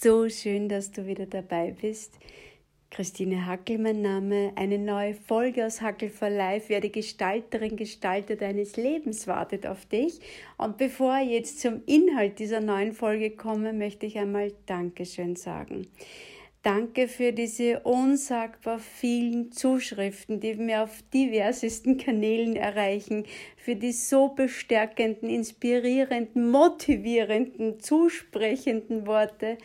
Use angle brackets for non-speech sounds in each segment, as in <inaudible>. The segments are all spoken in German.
So schön, dass du wieder dabei bist. Christine Hackel, mein Name. Eine neue Folge aus Hackel for Life. Werde Gestalterin, Gestalter deines Lebens wartet auf dich. Und bevor ich jetzt zum Inhalt dieser neuen Folge komme, möchte ich einmal Dankeschön sagen. Danke für diese unsagbar vielen Zuschriften, die mir auf diversesten Kanälen erreichen, für die so bestärkenden, inspirierenden, motivierenden, zusprechenden Worte.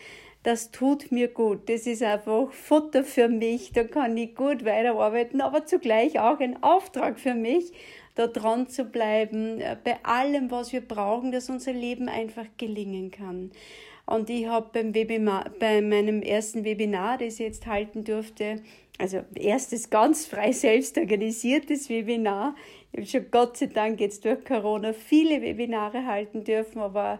Das tut mir gut. Das ist einfach Futter für mich. Da kann ich gut weiterarbeiten, aber zugleich auch ein Auftrag für mich, da dran zu bleiben, äh, bei allem, was wir brauchen, dass unser Leben einfach gelingen kann. Und ich habe beim Webinar, bei meinem ersten Webinar, das ich jetzt halten durfte, also erstes ganz frei selbst organisiertes Webinar. Ich habe schon Gott sei Dank jetzt durch Corona viele Webinare halten dürfen, aber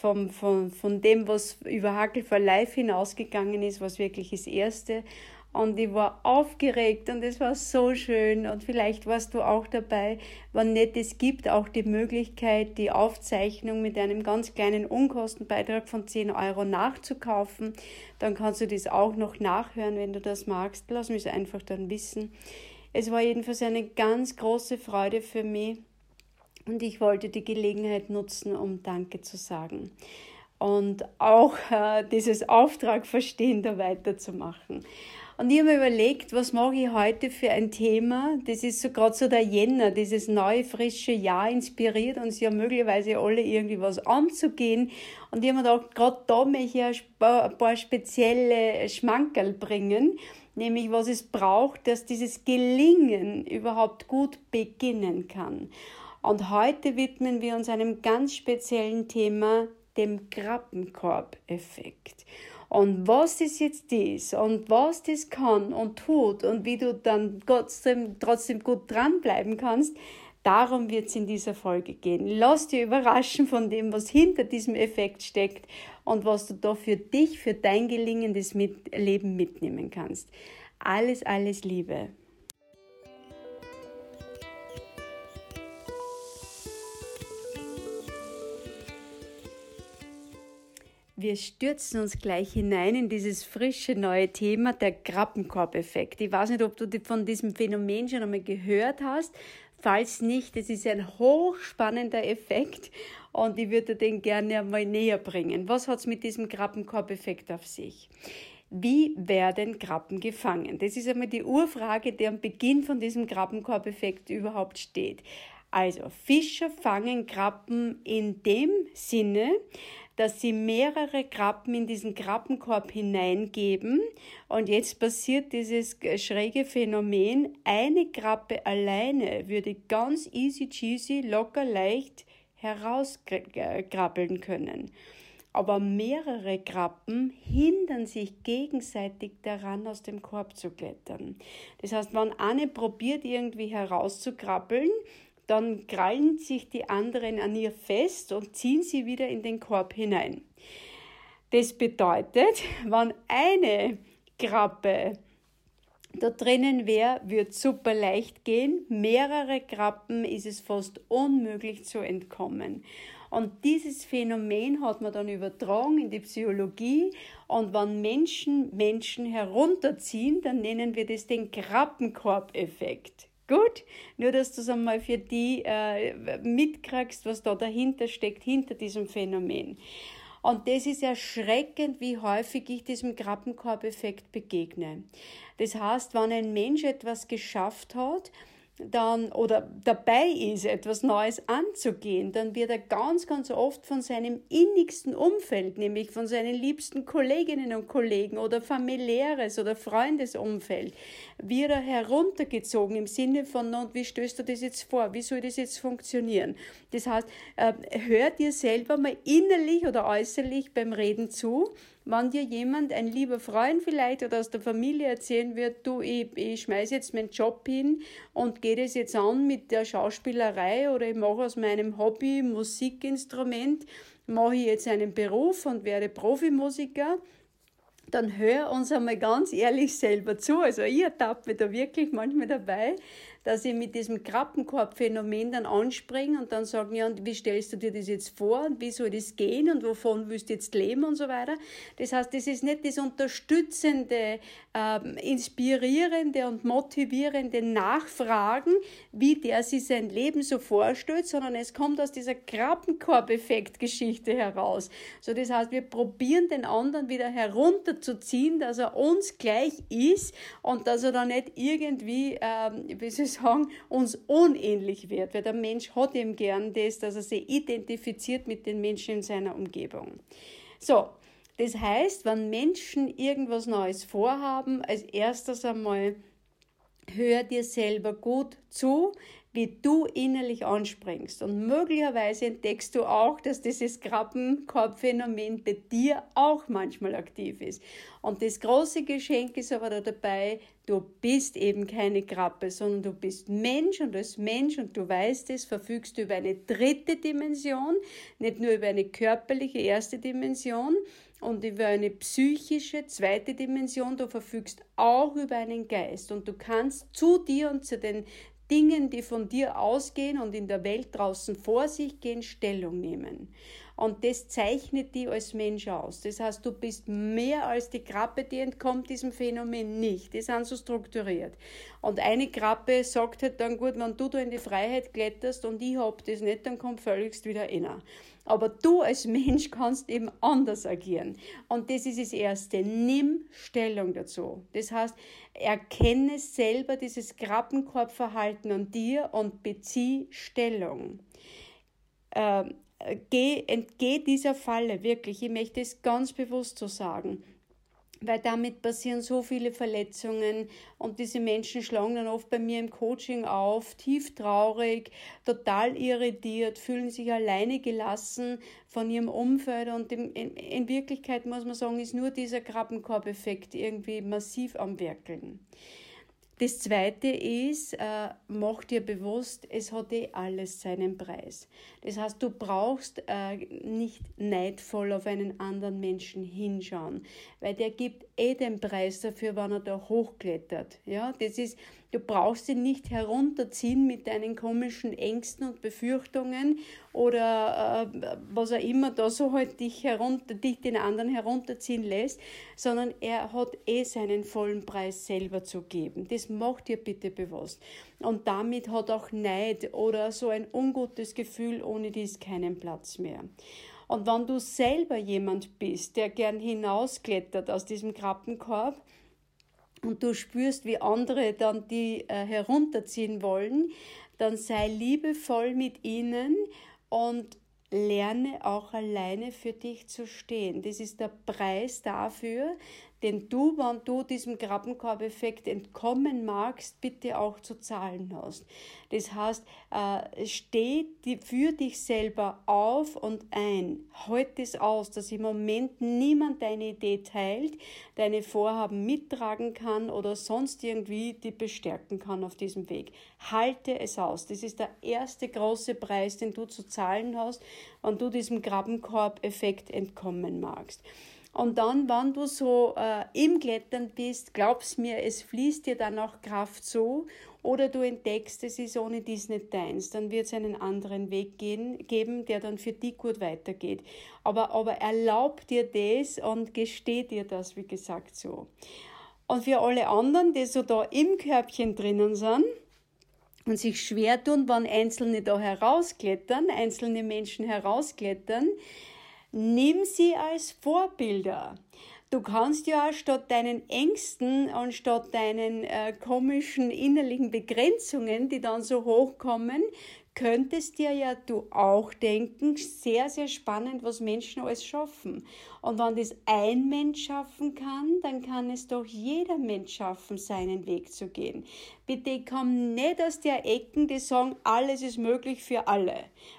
vom, von, von dem, was über Hackel for Life hinausgegangen ist, was wirklich das erste und ich war aufgeregt und es war so schön und vielleicht warst du auch dabei, wann nicht es gibt, auch die Möglichkeit, die Aufzeichnung mit einem ganz kleinen Unkostenbeitrag von 10 Euro nachzukaufen. Dann kannst du das auch noch nachhören, wenn du das magst. Lass mich es einfach dann wissen. Es war jedenfalls eine ganz große Freude für mich und ich wollte die Gelegenheit nutzen, um Danke zu sagen und auch äh, dieses Auftrag verstehen, da weiterzumachen. Und ich habe mir überlegt, was mache ich heute für ein Thema? Das ist so gerade so der Jänner, dieses neue, frische Jahr inspiriert uns ja möglicherweise alle irgendwie was anzugehen. Und ich habe mir gedacht, gerade da möchte ich ein paar spezielle Schmankerl bringen, nämlich was es braucht, dass dieses Gelingen überhaupt gut beginnen kann. Und heute widmen wir uns einem ganz speziellen Thema, dem Krabbenkorb-Effekt. Und was das jetzt ist und was das kann und tut und wie du dann trotzdem, trotzdem gut dranbleiben kannst, darum wird es in dieser Folge gehen. Lass dir überraschen von dem, was hinter diesem Effekt steckt und was du da für dich, für dein gelingendes Leben mitnehmen kannst. Alles, alles Liebe. Wir stürzen uns gleich hinein in dieses frische neue Thema, der Krabbenkorb-Effekt. Ich weiß nicht, ob du von diesem Phänomen schon einmal gehört hast. Falls nicht, es ist ein hochspannender Effekt und ich würde den gerne einmal näher bringen. Was hat es mit diesem Krabbenkorb-Effekt auf sich? Wie werden Krabben gefangen? Das ist einmal die Urfrage, die am Beginn von diesem Krabbenkorb-Effekt überhaupt steht. Also, Fischer fangen Krabben in dem Sinne, dass sie mehrere Krabben in diesen Krabbenkorb hineingeben. Und jetzt passiert dieses schräge Phänomen, eine Krabbe alleine würde ganz easy cheesy, locker leicht herauskrabbeln können. Aber mehrere Krabben hindern sich gegenseitig daran, aus dem Korb zu klettern. Das heißt, wenn eine probiert, irgendwie herauszukrabbeln, dann krallen sich die anderen an ihr fest und ziehen sie wieder in den Korb hinein. Das bedeutet, <laughs> wenn eine Krabbe da drinnen wäre, wird super leicht gehen. Mehrere Krabben ist es fast unmöglich zu entkommen. Und dieses Phänomen hat man dann übertragen in die Psychologie. Und wenn Menschen Menschen herunterziehen, dann nennen wir das den Krabbenkorb-Effekt. Gut, nur dass du es einmal für die äh, mitkriegst, was da dahinter steckt, hinter diesem Phänomen. Und das ist erschreckend, wie häufig ich diesem Krabbenkorb-Effekt begegne. Das heißt, wenn ein Mensch etwas geschafft hat, dann oder dabei ist, etwas Neues anzugehen, dann wird er ganz, ganz oft von seinem innigsten Umfeld, nämlich von seinen liebsten Kolleginnen und Kollegen oder familiäres oder Freundesumfeld, wird er heruntergezogen im Sinne von, und wie stößt du das jetzt vor? Wie soll das jetzt funktionieren? Das heißt, äh, hör dir selber mal innerlich oder äußerlich beim Reden zu wenn dir jemand, ein lieber Freund vielleicht oder aus der Familie erzählen wird, du, ich, ich schmeiß jetzt meinen Job hin und gehe das jetzt an mit der Schauspielerei oder ich mache aus meinem Hobby Musikinstrument, mache ich jetzt einen Beruf und werde Profimusiker, dann hör uns einmal ganz ehrlich selber zu. Also ich ertappe da wirklich manchmal dabei, dass ich mit diesem Krabbenkorb-Phänomen dann anspringe und dann sage, ja, und wie stellst du dir das jetzt vor und wie soll das gehen und wovon willst du jetzt leben und so weiter. Das heißt, das ist nicht das unterstützende, ähm, inspirierende und motivierende Nachfragen, wie der sich sein Leben so vorstellt, sondern es kommt aus dieser Krabbenkorb-Effekt-Geschichte heraus. So, das heißt, wir probieren den anderen wieder herunterzuziehen, dass er uns gleich ist und dass er dann nicht irgendwie, ähm, wie soll ich sagen, uns unähnlich wird, weil der Mensch hat eben gern das, dass er sich identifiziert mit den Menschen in seiner Umgebung. So, das heißt, wenn Menschen irgendwas Neues vorhaben, als erstes einmal hör dir selber gut zu, wie du innerlich anspringst. Und möglicherweise entdeckst du auch, dass dieses Krabbenkorbphänomen bei dir auch manchmal aktiv ist. Und das große Geschenk ist aber da dabei, du bist eben keine Krabbe, sondern du bist Mensch und als Mensch und du weißt es, verfügst du über eine dritte Dimension, nicht nur über eine körperliche erste Dimension, und über eine psychische zweite Dimension, du verfügst auch über einen Geist und du kannst zu dir und zu den Dingen, die von dir ausgehen und in der Welt draußen vor sich gehen, Stellung nehmen. Und das zeichnet dich als Mensch aus. Das heißt, du bist mehr als die Krabbe, die entkommt diesem Phänomen nicht. Die sind so strukturiert. Und eine Krabbe sagt halt dann, gut, wenn du da in die Freiheit kletterst und ich hab das nicht, dann kommt völligst wieder einer. Aber du als Mensch kannst eben anders agieren. Und das ist das Erste. Nimm Stellung dazu. Das heißt, erkenne selber dieses Krabbenkorbverhalten an dir und bezieh Stellung. Ähm, geh, entgeh dieser Falle, wirklich. Ich möchte es ganz bewusst so sagen weil damit passieren so viele Verletzungen und diese Menschen schlagen dann oft bei mir im Coaching auf, tief traurig, total irritiert, fühlen sich alleine gelassen von ihrem Umfeld und in, in Wirklichkeit muss man sagen, ist nur dieser Krabbenkorbeffekt irgendwie massiv am Werkeln. Das zweite ist, äh, mach dir bewusst, es hat eh alles seinen Preis. Das heißt, du brauchst äh, nicht neidvoll auf einen anderen Menschen hinschauen, weil der gibt eh den Preis dafür, wenn er da hochklettert. Ja, das ist, du brauchst ihn nicht herunterziehen mit deinen komischen Ängsten und Befürchtungen oder äh, was auch immer da so halt dich herunter, dich den anderen herunterziehen lässt, sondern er hat eh seinen vollen Preis selber zu geben. Das macht dir bitte bewusst. Und damit hat auch Neid oder so ein ungutes Gefühl ohne dies keinen Platz mehr. Und wenn du selber jemand bist, der gern hinausklettert aus diesem Krabbenkorb, und du spürst, wie andere dann die äh, herunterziehen wollen, dann sei liebevoll mit ihnen und lerne auch alleine für dich zu stehen. Das ist der Preis dafür, den du, wenn du diesem Krabbenkorbeffekt entkommen magst, bitte auch zu zahlen hast. Das heißt, äh, steh für dich selber auf und ein. Halt es aus, dass im Moment niemand deine Idee teilt, deine Vorhaben mittragen kann oder sonst irgendwie die bestärken kann auf diesem Weg. Halte es aus. Das ist der erste große Preis, den du zu zahlen hast, wenn du diesem Krabbenkorb-Effekt entkommen magst. Und dann, wenn du so äh, im Klettern bist, glaubst mir, es fließt dir dann auch Kraft zu. Oder du entdeckst, es ist ohne dies nicht deins. Dann wird es einen anderen Weg gehen, geben, der dann für dich gut weitergeht. Aber, aber erlaub dir das und gesteh dir das, wie gesagt, so. Und für alle anderen, die so da im Körbchen drinnen sind, und sich schwer tun, wenn Einzelne da herausklettern, einzelne Menschen herausklettern, Nimm sie als Vorbilder. Du kannst ja statt deinen Ängsten und statt deinen äh, komischen innerlichen Begrenzungen, die dann so hochkommen, könntest dir ja du auch denken, sehr, sehr spannend, was Menschen alles schaffen. Und wenn das ein Mensch schaffen kann, dann kann es doch jeder Mensch schaffen, seinen Weg zu gehen. Bitte komm nicht aus der Ecken, die sagen, alles ist möglich für alle.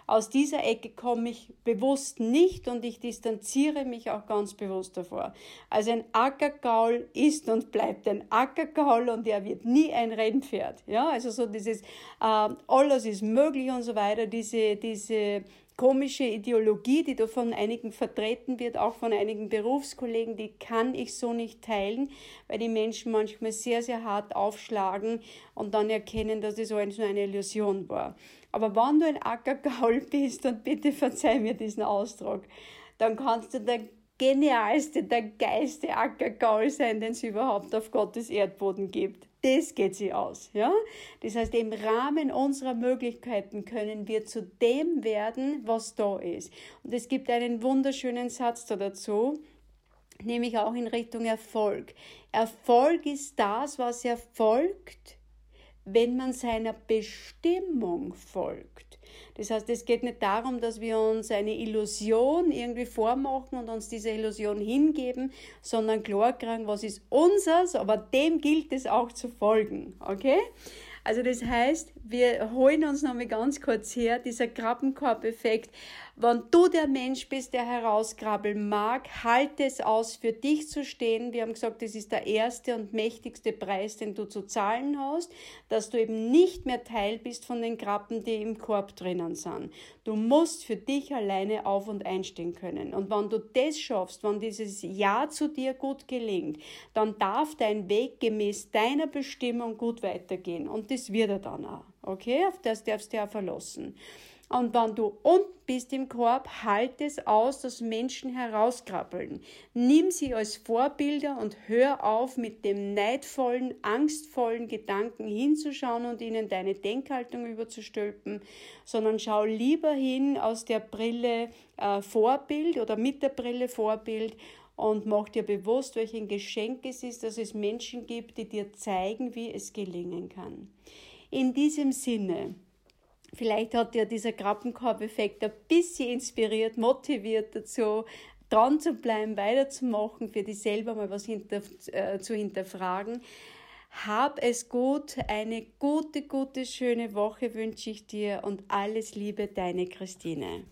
Aus dieser Ecke komme ich bewusst nicht und ich distanziere mich auch ganz bewusst davor. Also ein Ackergaul ist und bleibt ein Ackergaul und er wird nie ein Rennpferd. Ja, also so dieses, äh, alles ist möglich und so weiter, diese, diese komische Ideologie, die da von einigen vertreten wird, auch von einigen Berufskollegen, die kann ich so nicht teilen, weil die Menschen manchmal sehr, sehr hart aufschlagen und dann erkennen, dass es alles nur eine Illusion war. Aber wenn du ein Ackergaul <laughs> bist, und bitte verzeih mir diesen Ausdruck, dann kannst du der genialste, der geilste Ackergaul sein, den es überhaupt auf Gottes Erdboden gibt. Das geht sie aus, ja? Das heißt, im Rahmen unserer Möglichkeiten können wir zu dem werden, was da ist. Und es gibt einen wunderschönen Satz da dazu, nämlich auch in Richtung Erfolg. Erfolg ist das, was erfolgt, wenn man seiner Bestimmung folgt. Das heißt, es geht nicht darum, dass wir uns eine Illusion irgendwie vormachen und uns diese Illusion hingeben, sondern klar was ist unseres, aber dem gilt es auch zu folgen. Okay? Also das heißt, wir holen uns nochmal ganz kurz her, dieser Krabbenkorb-Effekt. Wenn du der Mensch bist, der herauskrabbeln mag, halte es aus, für dich zu stehen. Wir haben gesagt, das ist der erste und mächtigste Preis, den du zu zahlen hast, dass du eben nicht mehr Teil bist von den Krabben, die im Korb drinnen sind. Du musst für dich alleine auf und einstehen können. Und wenn du das schaffst, wenn dieses Ja zu dir gut gelingt, dann darf dein Weg gemäß deiner Bestimmung gut weitergehen. Und das wird er dann auch. Okay, auf das darfst du ja verlassen. Und wenn du unten bist im Korb, halt es aus, dass Menschen herauskrabbeln. Nimm sie als Vorbilder und hör auf, mit dem neidvollen, angstvollen Gedanken hinzuschauen und ihnen deine Denkhaltung überzustülpen, sondern schau lieber hin aus der Brille äh, Vorbild oder mit der Brille Vorbild und mach dir bewusst, welch ein Geschenk es ist, dass es Menschen gibt, die dir zeigen, wie es gelingen kann. In diesem Sinne, vielleicht hat dir dieser Krabbenkorb-Effekt ein bisschen inspiriert, motiviert dazu, dran zu bleiben, weiterzumachen, für dich selber mal was hinter, äh, zu hinterfragen. Hab es gut, eine gute, gute, schöne Woche wünsche ich dir und alles Liebe, deine Christine.